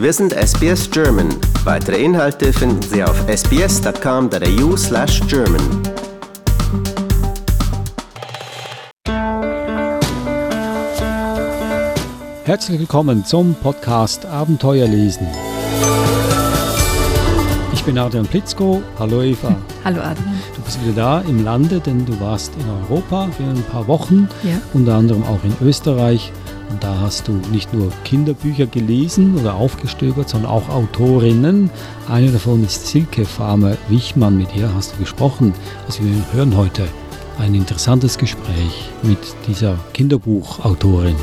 Wir sind SBS German. Weitere Inhalte finden Sie auf sbs.com.au slash German. Herzlich willkommen zum Podcast Abenteuer lesen. Ich bin Adrian Plitzko. Hallo Eva. Hallo Adrian. Du bist wieder da im Lande, denn du warst in Europa für ein paar Wochen, Ja. unter anderem auch in Österreich. Und da hast du nicht nur Kinderbücher gelesen oder aufgestöbert, sondern auch Autorinnen. Eine davon ist Silke Farmer Wichmann. Mit ihr hast du gesprochen. Also wir hören heute ein interessantes Gespräch mit dieser Kinderbuchautorin.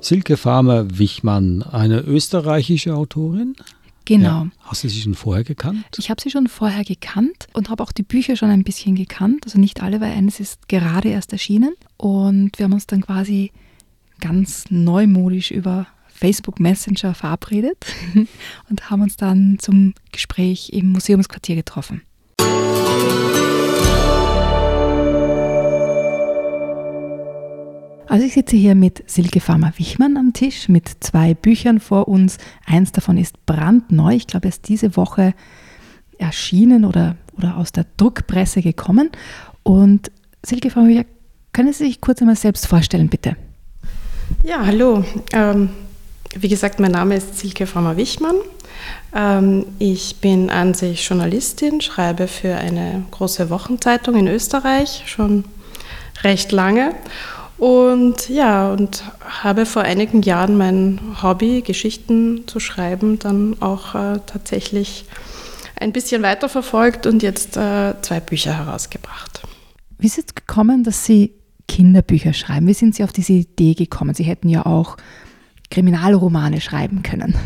Silke Farmer Wichmann, eine österreichische Autorin. Genau. Ja. Hast du sie schon vorher gekannt? Ich habe sie schon vorher gekannt und habe auch die Bücher schon ein bisschen gekannt. Also nicht alle, weil eines ist gerade erst erschienen. Und wir haben uns dann quasi ganz neumodisch über Facebook Messenger verabredet und haben uns dann zum Gespräch im Museumsquartier getroffen. Also ich sitze hier mit Silke Farmer-Wichmann am Tisch mit zwei Büchern vor uns. Eins davon ist brandneu. Ich glaube, erst diese Woche erschienen oder, oder aus der Druckpresse gekommen. Und Silke Farmer, können Sie sich kurz einmal selbst vorstellen, bitte? Ja, hallo. Ähm, wie gesagt, mein Name ist Silke Farmer-Wichmann. Ähm, ich bin an sich Journalistin, schreibe für eine große Wochenzeitung in Österreich schon recht lange. Und ja, und habe vor einigen Jahren mein Hobby, Geschichten zu schreiben, dann auch äh, tatsächlich ein bisschen weiterverfolgt und jetzt äh, zwei Bücher herausgebracht. Wie ist es gekommen, dass Sie Kinderbücher schreiben? Wie sind Sie auf diese Idee gekommen? Sie hätten ja auch Kriminalromane schreiben können.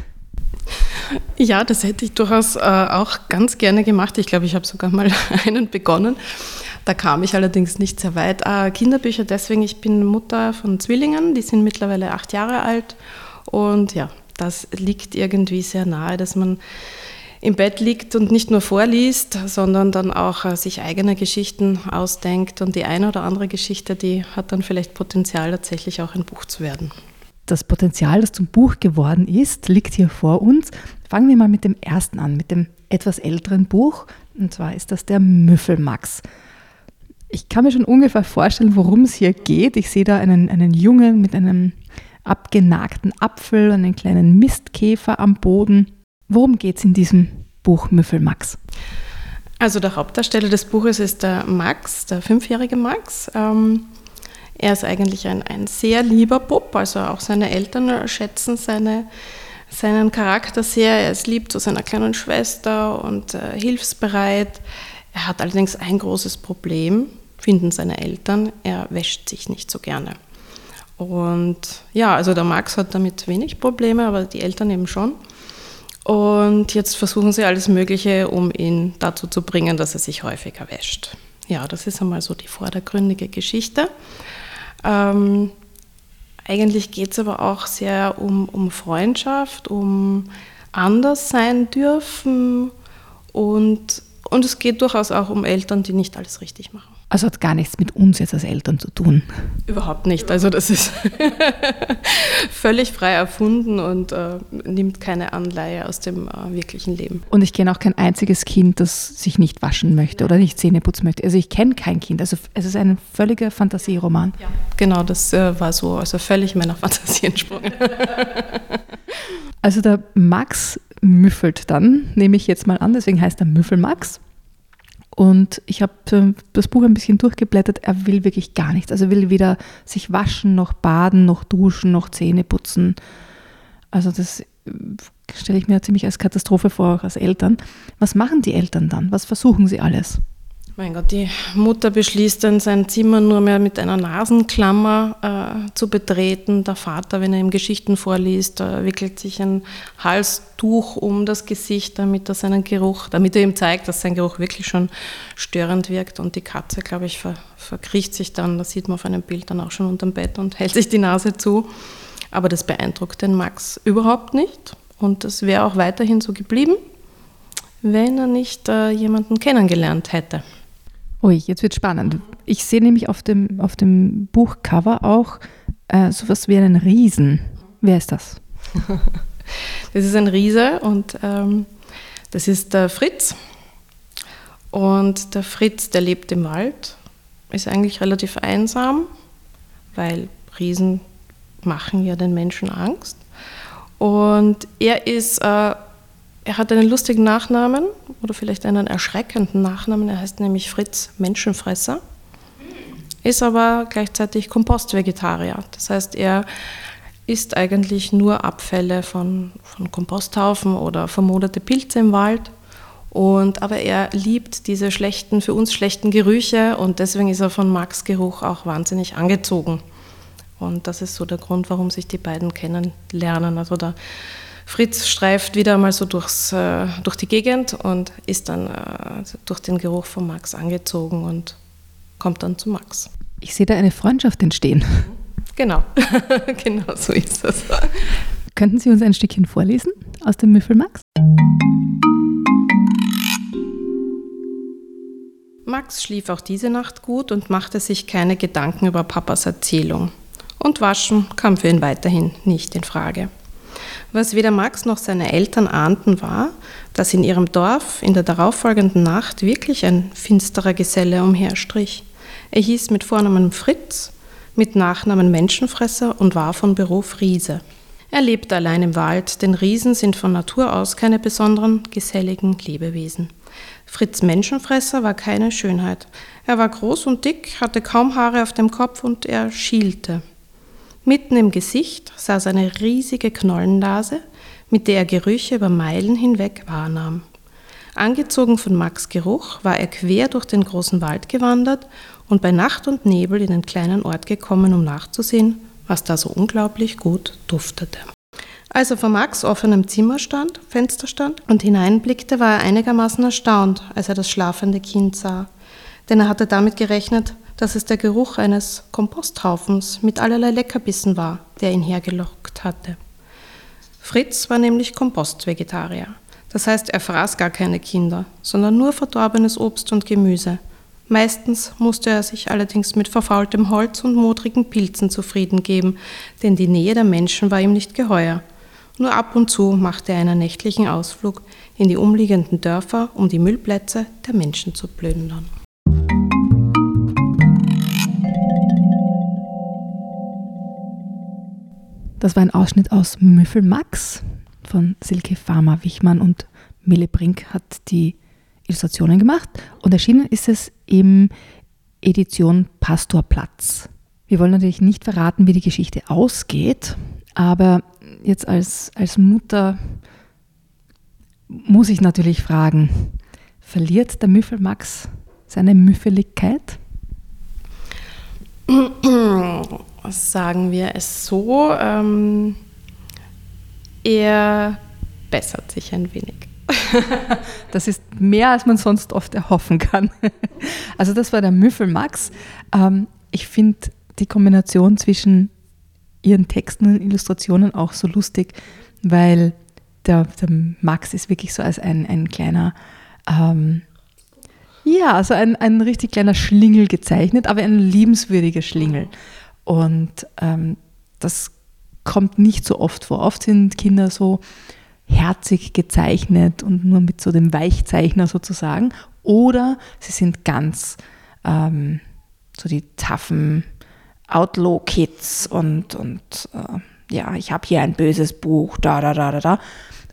Ja, das hätte ich durchaus äh, auch ganz gerne gemacht. Ich glaube, ich habe sogar mal einen begonnen. Da kam ich allerdings nicht sehr weit. Äh, Kinderbücher deswegen, ich bin Mutter von Zwillingen, die sind mittlerweile acht Jahre alt. Und ja, das liegt irgendwie sehr nahe, dass man im Bett liegt und nicht nur vorliest, sondern dann auch äh, sich eigene Geschichten ausdenkt. Und die eine oder andere Geschichte, die hat dann vielleicht Potenzial, tatsächlich auch ein Buch zu werden. Das Potenzial, das zum Buch geworden ist, liegt hier vor uns. Fangen wir mal mit dem ersten an, mit dem etwas älteren Buch. Und zwar ist das der Müffelmax. Ich kann mir schon ungefähr vorstellen, worum es hier geht. Ich sehe da einen, einen Jungen mit einem abgenagten Apfel, einen kleinen Mistkäfer am Boden. Worum geht es in diesem Buch Müffelmax? Also der Hauptdarsteller des Buches ist der Max, der fünfjährige Max. Ähm, er ist eigentlich ein, ein sehr lieber Bub, also auch seine Eltern schätzen seine, seinen Charakter sehr. Er ist lieb zu seiner kleinen Schwester und äh, hilfsbereit. Er hat allerdings ein großes Problem, finden seine Eltern. Er wäscht sich nicht so gerne. Und ja, also der Max hat damit wenig Probleme, aber die Eltern eben schon. Und jetzt versuchen sie alles Mögliche, um ihn dazu zu bringen, dass er sich häufiger wäscht. Ja, das ist einmal so die vordergründige Geschichte. Ähm, eigentlich geht es aber auch sehr um, um Freundschaft, um anders sein dürfen und, und es geht durchaus auch um Eltern, die nicht alles richtig machen. Also hat gar nichts mit uns jetzt als Eltern zu tun. Überhaupt nicht. Also das ist völlig frei erfunden und äh, nimmt keine Anleihe aus dem äh, wirklichen Leben. Und ich kenne auch kein einziges Kind, das sich nicht waschen möchte oder nicht Zähne putzen möchte. Also ich kenne kein Kind. Also es ist ein völliger Fantasieroman. Ja. Genau, das äh, war so, also völlig meiner Fantasie entsprungen. Also der Max müffelt dann, nehme ich jetzt mal an, deswegen heißt er Müffelmax. Und ich habe das Buch ein bisschen durchgeblättert. Er will wirklich gar nichts. Also er will weder sich waschen, noch baden, noch duschen, noch Zähne putzen. Also das stelle ich mir ziemlich als Katastrophe vor, auch als Eltern. Was machen die Eltern dann? Was versuchen sie alles? Mein Gott, die Mutter beschließt dann, sein Zimmer nur mehr mit einer Nasenklammer äh, zu betreten. Der Vater, wenn er ihm Geschichten vorliest, äh, wickelt sich ein Halstuch um das Gesicht, damit er seinen Geruch, damit er ihm zeigt, dass sein Geruch wirklich schon störend wirkt. Und die Katze, glaube ich, ver, verkriecht sich dann, das sieht man auf einem Bild dann auch schon unterm Bett und hält sich die Nase zu. Aber das beeindruckt den Max überhaupt nicht. Und das wäre auch weiterhin so geblieben, wenn er nicht äh, jemanden kennengelernt hätte. Ui, jetzt wird spannend. Ich sehe nämlich auf dem, auf dem Buchcover auch äh, sowas wie einen Riesen. Wer ist das? das ist ein Riese und ähm, das ist der Fritz. Und der Fritz, der lebt im Wald, ist eigentlich relativ einsam, weil Riesen machen ja den Menschen Angst. Und er ist, äh, er hat einen lustigen Nachnamen oder vielleicht einen erschreckenden Nachnamen. Er heißt nämlich Fritz Menschenfresser, ist aber gleichzeitig Kompostvegetarier. Das heißt, er isst eigentlich nur Abfälle von, von Komposthaufen oder vermoderte Pilze im Wald. Und, aber er liebt diese schlechten, für uns schlechten Gerüche und deswegen ist er von Max Geruch auch wahnsinnig angezogen. Und das ist so der Grund, warum sich die beiden kennenlernen. Also der Fritz streift wieder mal so durchs, äh, durch die Gegend und ist dann äh, durch den Geruch von Max angezogen und kommt dann zu Max. Ich sehe da eine Freundschaft entstehen. Genau, genau so ist das. Könnten Sie uns ein Stückchen vorlesen aus dem Müffel Max? Max schlief auch diese Nacht gut und machte sich keine Gedanken über Papas Erzählung und Waschen kam für ihn weiterhin nicht in Frage. Was weder Max noch seine Eltern ahnten, war, dass in ihrem Dorf in der darauffolgenden Nacht wirklich ein finsterer Geselle umherstrich. Er hieß mit Vornamen Fritz, mit Nachnamen Menschenfresser und war von Beruf Riese. Er lebte allein im Wald, denn Riesen sind von Natur aus keine besonderen, geselligen Lebewesen. Fritz Menschenfresser war keine Schönheit. Er war groß und dick, hatte kaum Haare auf dem Kopf und er schielte. Mitten im Gesicht saß eine riesige Knollennase, mit der er Gerüche über Meilen hinweg wahrnahm. Angezogen von Max Geruch war er quer durch den großen Wald gewandert und bei Nacht und Nebel in den kleinen Ort gekommen, um nachzusehen, was da so unglaublich gut duftete. Als er vor Max offenem Zimmer stand, Fenster stand und hineinblickte, war er einigermaßen erstaunt, als er das schlafende Kind sah. Denn er hatte damit gerechnet, dass es der Geruch eines Komposthaufens mit allerlei Leckerbissen war, der ihn hergelockt hatte. Fritz war nämlich Kompostvegetarier. Das heißt, er fraß gar keine Kinder, sondern nur verdorbenes Obst und Gemüse. Meistens musste er sich allerdings mit verfaultem Holz und modrigen Pilzen zufrieden geben, denn die Nähe der Menschen war ihm nicht geheuer. Nur ab und zu machte er einen nächtlichen Ausflug in die umliegenden Dörfer, um die Müllplätze der Menschen zu plündern. Das war ein Ausschnitt aus Müffel Max von Silke Farmer Wichmann und Mille Brink hat die Illustrationen gemacht und erschienen ist es im Edition Pastorplatz. Wir wollen natürlich nicht verraten, wie die Geschichte ausgeht, aber jetzt als, als Mutter muss ich natürlich fragen, verliert der Müffel Max seine Müffeligkeit? sagen wir es so, ähm, er bessert sich ein wenig. das ist mehr, als man sonst oft erhoffen kann. also das war der Müffel Max. Ähm, ich finde die Kombination zwischen ihren Texten und Illustrationen auch so lustig, weil der, der Max ist wirklich so als ein, ein kleiner, ähm, ja, also ein, ein richtig kleiner Schlingel gezeichnet, aber ein liebenswürdiger Schlingel. Und ähm, das kommt nicht so oft vor. Oft sind Kinder so herzig gezeichnet und nur mit so dem Weichzeichner sozusagen. Oder sie sind ganz ähm, so die taffen Outlaw-Kids und, und äh, ja, ich habe hier ein böses Buch, da, da, da, da, da.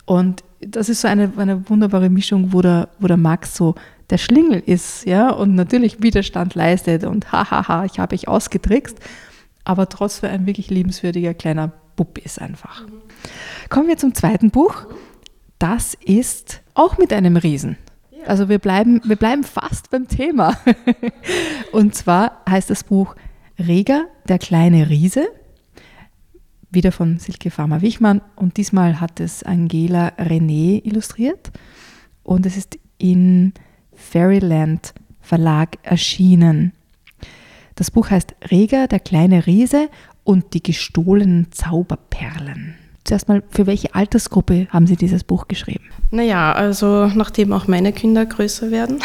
Und das ist so eine, eine wunderbare Mischung, wo der, wo der Max so der Schlingel ist, ja, und natürlich Widerstand leistet und hahaha, ich habe ich ausgetrickst aber trotzdem ein wirklich liebenswürdiger kleiner Bub ist einfach. Kommen wir zum zweiten Buch. Das ist auch mit einem Riesen. Also wir bleiben, wir bleiben fast beim Thema. Und zwar heißt das Buch Reger, der kleine Riese, wieder von Silke Farmer-Wichmann. Und diesmal hat es Angela René illustriert. Und es ist in Fairyland Verlag erschienen. Das Buch heißt Reger, der kleine Riese und die gestohlenen Zauberperlen. Zuerst mal, für welche Altersgruppe haben Sie dieses Buch geschrieben? Naja, also nachdem auch meine Kinder größer werden,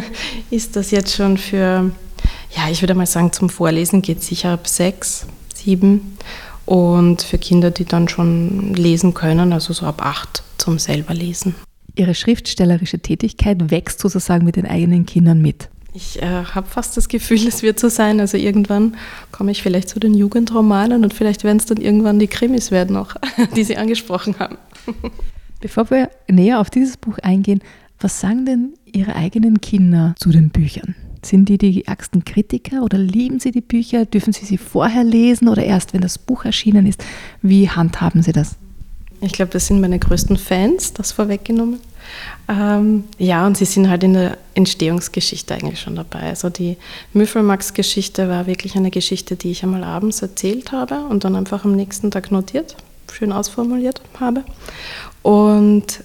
ist das jetzt schon für, ja, ich würde mal sagen, zum Vorlesen geht es sicher ab sechs, sieben und für Kinder, die dann schon lesen können, also so ab acht zum selber lesen. Ihre schriftstellerische Tätigkeit wächst sozusagen mit den eigenen Kindern mit. Ich äh, habe fast das Gefühl, es wird so sein. Also irgendwann komme ich vielleicht zu den Jugendromanen und vielleicht werden es dann irgendwann die Krimis werden noch, die Sie angesprochen haben. Bevor wir näher auf dieses Buch eingehen, was sagen denn Ihre eigenen Kinder zu den Büchern? Sind die die ärgsten Kritiker oder lieben sie die Bücher? Dürfen sie sie vorher lesen oder erst, wenn das Buch erschienen ist? Wie handhaben sie das? Ich glaube, das sind meine größten Fans, das vorweggenommen. Ähm, ja, und sie sind halt in der Entstehungsgeschichte eigentlich schon dabei. Also die Müffelmax-Geschichte war wirklich eine Geschichte, die ich einmal abends erzählt habe und dann einfach am nächsten Tag notiert, schön ausformuliert habe. Und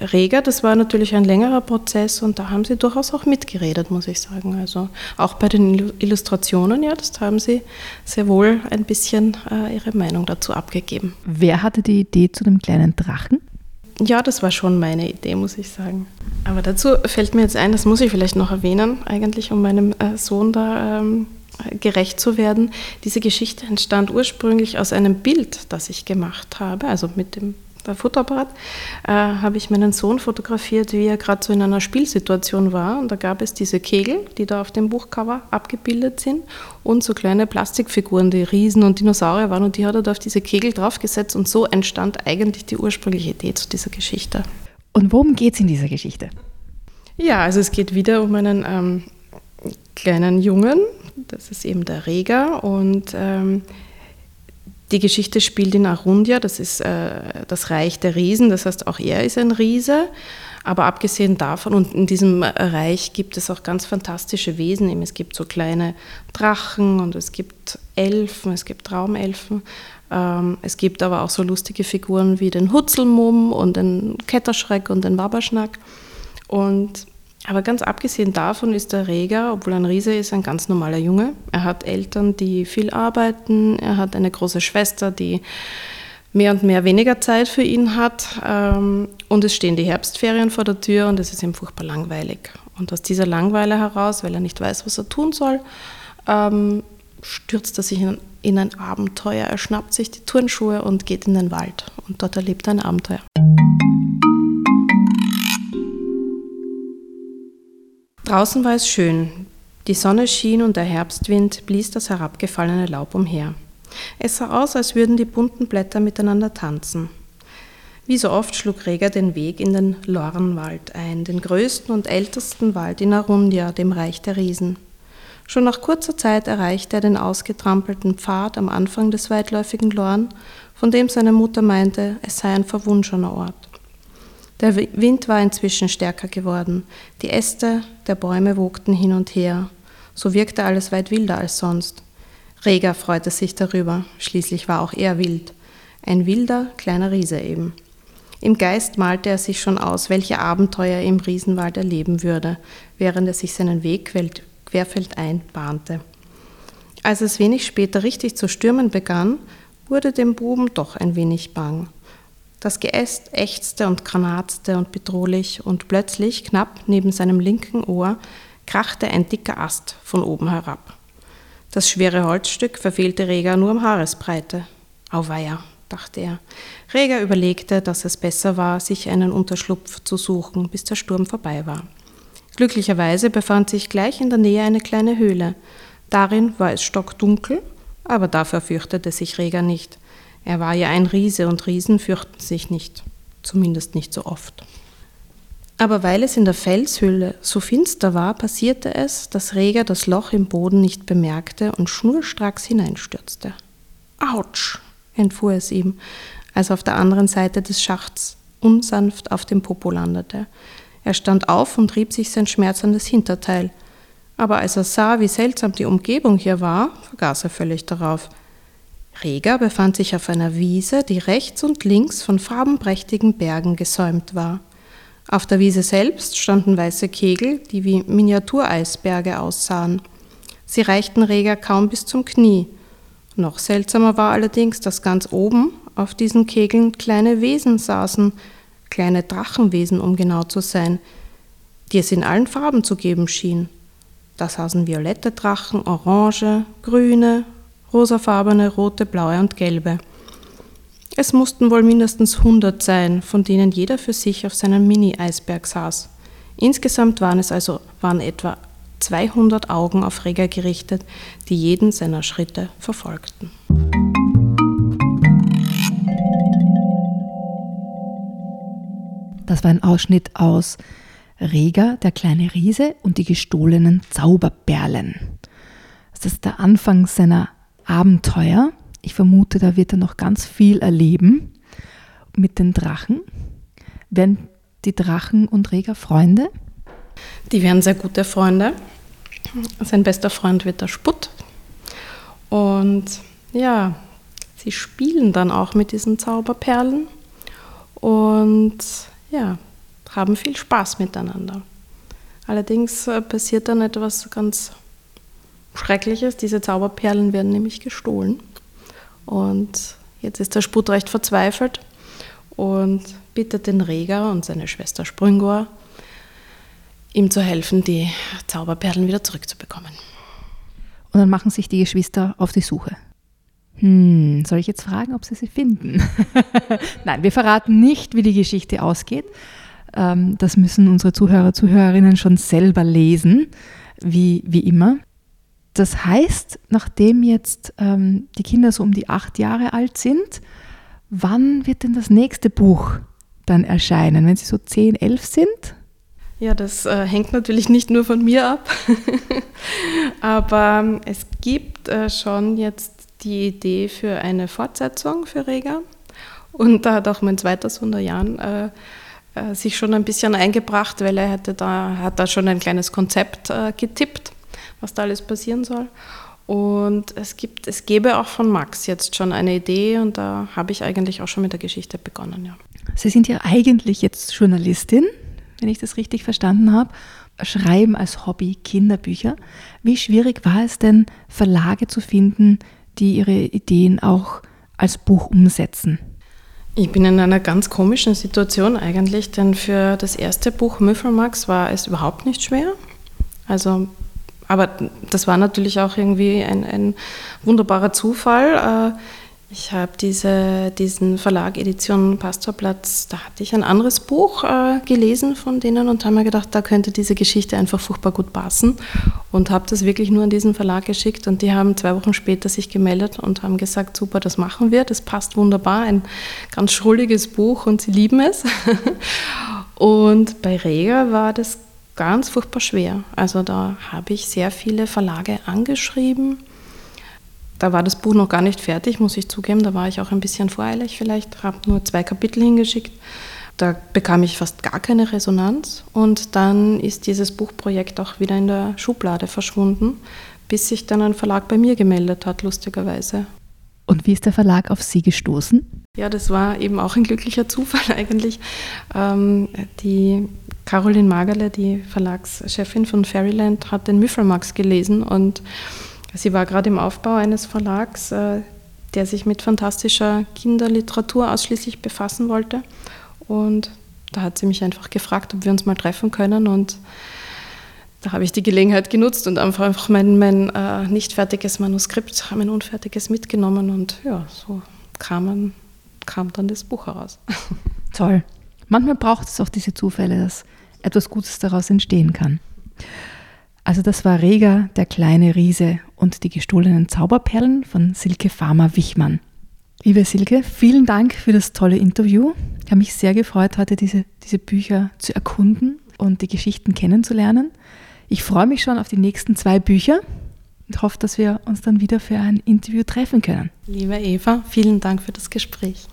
Reger, das war natürlich ein längerer Prozess und da haben sie durchaus auch mitgeredet, muss ich sagen. Also auch bei den Illustrationen, ja, das haben sie sehr wohl ein bisschen äh, ihre Meinung dazu abgegeben. Wer hatte die Idee zu dem kleinen Drachen? Ja, das war schon meine Idee, muss ich sagen. Aber dazu fällt mir jetzt ein, das muss ich vielleicht noch erwähnen, eigentlich um meinem äh, Sohn da ähm, gerecht zu werden. Diese Geschichte entstand ursprünglich aus einem Bild, das ich gemacht habe, also mit dem Fotoapparat, äh, habe ich meinen Sohn fotografiert, wie er gerade so in einer Spielsituation war. Und da gab es diese Kegel, die da auf dem Buchcover abgebildet sind, und so kleine Plastikfiguren, die Riesen und Dinosaurier waren. Und die hat er da auf diese Kegel draufgesetzt. Und so entstand eigentlich die ursprüngliche Idee zu dieser Geschichte. Und worum geht es in dieser Geschichte? Ja, also es geht wieder um einen ähm, kleinen Jungen, das ist eben der Reger. Und ähm, die Geschichte spielt in Arundia, das ist äh, das Reich der Riesen, das heißt auch er ist ein Riese. Aber abgesehen davon, und in diesem Reich gibt es auch ganz fantastische Wesen. Es gibt so kleine Drachen und es gibt Elfen, es gibt Traumelfen. Ähm, es gibt aber auch so lustige Figuren wie den Hutzelmumm und den Ketterschreck und den Waberschnack. Und aber ganz abgesehen davon ist der Reger, obwohl ein Riese ist, ein ganz normaler Junge. Er hat Eltern, die viel arbeiten. Er hat eine große Schwester, die mehr und mehr weniger Zeit für ihn hat. Ähm, und es stehen die Herbstferien vor der Tür und es ist ihm furchtbar langweilig. Und aus dieser Langweile heraus, weil er nicht weiß, was er tun soll, ähm, stürzt er sich in ein Abenteuer. Er schnappt sich die Turnschuhe und geht in den Wald. Und dort erlebt er ein Abenteuer. Draußen war es schön. Die Sonne schien und der Herbstwind blies das herabgefallene Laub umher. Es sah aus, als würden die bunten Blätter miteinander tanzen. Wie so oft schlug Reger den Weg in den Lornwald ein, den größten und ältesten Wald in Arundia, dem Reich der Riesen. Schon nach kurzer Zeit erreichte er den ausgetrampelten Pfad am Anfang des weitläufigen Lorn, von dem seine Mutter meinte, es sei ein verwunschener Ort. Der Wind war inzwischen stärker geworden. Die Äste der Bäume wogten hin und her. So wirkte alles weit wilder als sonst. Reger freute sich darüber. Schließlich war auch er wild. Ein wilder, kleiner Riese eben. Im Geist malte er sich schon aus, welche Abenteuer er im Riesenwald erleben würde, während er sich seinen Weg querfeldein bahnte. Als es wenig später richtig zu stürmen begann, wurde dem Buben doch ein wenig bang. Das Geäst ächzte und granatzte und bedrohlich, und plötzlich, knapp neben seinem linken Ohr, krachte ein dicker Ast von oben herab. Das schwere Holzstück verfehlte Reger nur um Haaresbreite. Auweia, dachte er. Reger überlegte, dass es besser war, sich einen Unterschlupf zu suchen, bis der Sturm vorbei war. Glücklicherweise befand sich gleich in der Nähe eine kleine Höhle. Darin war es stockdunkel, aber dafür fürchtete sich Reger nicht. Er war ja ein Riese und Riesen fürchten sich nicht, zumindest nicht so oft. Aber weil es in der Felshülle so finster war, passierte es, dass Reger das Loch im Boden nicht bemerkte und schnurstracks hineinstürzte. Autsch, entfuhr es ihm, als er auf der anderen Seite des Schachts unsanft auf dem Popo landete. Er stand auf und rieb sich sein schmerzendes Hinterteil. Aber als er sah, wie seltsam die Umgebung hier war, vergaß er völlig darauf. Reger befand sich auf einer Wiese, die rechts und links von farbenprächtigen Bergen gesäumt war. Auf der Wiese selbst standen weiße Kegel, die wie Miniatureisberge aussahen. Sie reichten Reger kaum bis zum Knie. Noch seltsamer war allerdings, dass ganz oben, auf diesen Kegeln kleine Wesen saßen, kleine Drachenwesen, um genau zu sein, die es in allen Farben zu geben schien. Da saßen violette Drachen, orange, grüne, rosafarbene, rote, blaue und gelbe. Es mussten wohl mindestens 100 sein, von denen jeder für sich auf seinem Mini-Eisberg saß. Insgesamt waren es also waren etwa 200 Augen auf Reger gerichtet, die jeden seiner Schritte verfolgten. Das war ein Ausschnitt aus Reger, der kleine Riese und die gestohlenen Zauberperlen. Das ist der Anfang seiner Abenteuer. Ich vermute, da wird er noch ganz viel erleben mit den Drachen. Werden die Drachen und Reger Freunde? Die werden sehr gute Freunde. Sein bester Freund wird der Sputt. Und ja, sie spielen dann auch mit diesen Zauberperlen und ja, haben viel Spaß miteinander. Allerdings äh, passiert dann etwas ganz Schreckliches. Diese Zauberperlen werden nämlich gestohlen. Und jetzt ist der Sput recht verzweifelt und bittet den Reger und seine Schwester Sprüngor, ihm zu helfen, die Zauberperlen wieder zurückzubekommen. Und dann machen sich die Geschwister auf die Suche. Hm, soll ich jetzt fragen, ob sie sie finden? Nein, wir verraten nicht, wie die Geschichte ausgeht. Ähm, das müssen unsere Zuhörer, Zuhörerinnen schon selber lesen, wie, wie immer. Das heißt, nachdem jetzt ähm, die Kinder so um die acht Jahre alt sind, wann wird denn das nächste Buch dann erscheinen? Wenn sie so zehn, elf sind? Ja, das äh, hängt natürlich nicht nur von mir ab, aber ähm, es gibt äh, schon jetzt die Idee für eine Fortsetzung für Rega und da hat auch mein zweiter Sohn, der Jan, äh, äh, sich schon ein bisschen eingebracht, weil er hatte da, hat da schon ein kleines Konzept äh, getippt, was da alles passieren soll. Und es, gibt, es gäbe auch von Max jetzt schon eine Idee und da habe ich eigentlich auch schon mit der Geschichte begonnen. Ja. Sie sind ja eigentlich jetzt Journalistin, wenn ich das richtig verstanden habe. Schreiben als Hobby Kinderbücher. Wie schwierig war es denn, Verlage zu finden, die ihre Ideen auch als Buch umsetzen? Ich bin in einer ganz komischen Situation eigentlich, denn für das erste Buch Müffelmax war es überhaupt nicht schwer. Also, aber das war natürlich auch irgendwie ein, ein wunderbarer Zufall. Äh, ich habe diese, diesen Verlag Edition Pastorplatz, da hatte ich ein anderes Buch äh, gelesen von denen und habe mir gedacht, da könnte diese Geschichte einfach furchtbar gut passen und habe das wirklich nur an diesen Verlag geschickt und die haben zwei Wochen später sich gemeldet und haben gesagt, super, das machen wir, das passt wunderbar, ein ganz schrulliges Buch und sie lieben es. und bei Rega war das ganz furchtbar schwer. Also da habe ich sehr viele Verlage angeschrieben da war das Buch noch gar nicht fertig, muss ich zugeben. Da war ich auch ein bisschen voreilig vielleicht, habe nur zwei Kapitel hingeschickt. Da bekam ich fast gar keine Resonanz und dann ist dieses Buchprojekt auch wieder in der Schublade verschwunden, bis sich dann ein Verlag bei mir gemeldet hat, lustigerweise. Und wie ist der Verlag auf Sie gestoßen? Ja, das war eben auch ein glücklicher Zufall eigentlich. Ähm, die Caroline Magerle, die Verlagschefin von Fairyland, hat den Müffelmax gelesen und Sie war gerade im Aufbau eines Verlags, äh, der sich mit fantastischer Kinderliteratur ausschließlich befassen wollte. Und da hat sie mich einfach gefragt, ob wir uns mal treffen können. Und da habe ich die Gelegenheit genutzt und einfach mein, mein äh, nicht fertiges Manuskript, mein unfertiges mitgenommen. Und ja, so kam, man, kam dann das Buch heraus. Toll. Manchmal braucht es auch diese Zufälle, dass etwas Gutes daraus entstehen kann. Also das war Rega, der kleine Riese und die gestohlenen Zauberperlen von Silke Farmer-Wichmann. Liebe Silke, vielen Dank für das tolle Interview. Ich habe mich sehr gefreut, heute diese, diese Bücher zu erkunden und die Geschichten kennenzulernen. Ich freue mich schon auf die nächsten zwei Bücher und hoffe, dass wir uns dann wieder für ein Interview treffen können. Liebe Eva, vielen Dank für das Gespräch.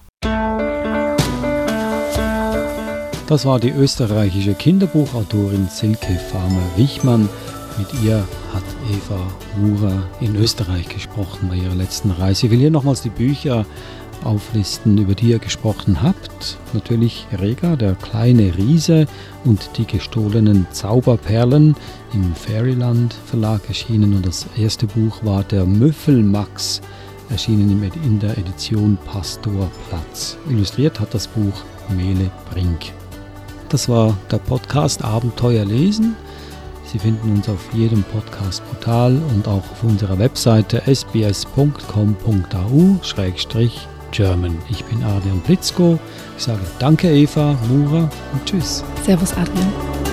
Das war die österreichische Kinderbuchautorin Silke Farmer-Wichmann mit ihr hat Eva Mura in Österreich gesprochen bei ihrer letzten Reise. Ich will hier nochmals die Bücher auflisten, über die ihr gesprochen habt. Natürlich Rega, der kleine Riese und die gestohlenen Zauberperlen im Fairyland Verlag erschienen. Und das erste Buch war der Müffelmax, erschienen in der Edition Pastor Platz. Illustriert hat das Buch Mele Brink. Das war der Podcast Abenteuer lesen. Sie finden uns auf jedem Podcast-Portal und auch auf unserer Webseite sbs.com.au-german. Ich bin Adrian Blitzko. Ich sage Danke Eva, Mura und Tschüss. Servus Adrian.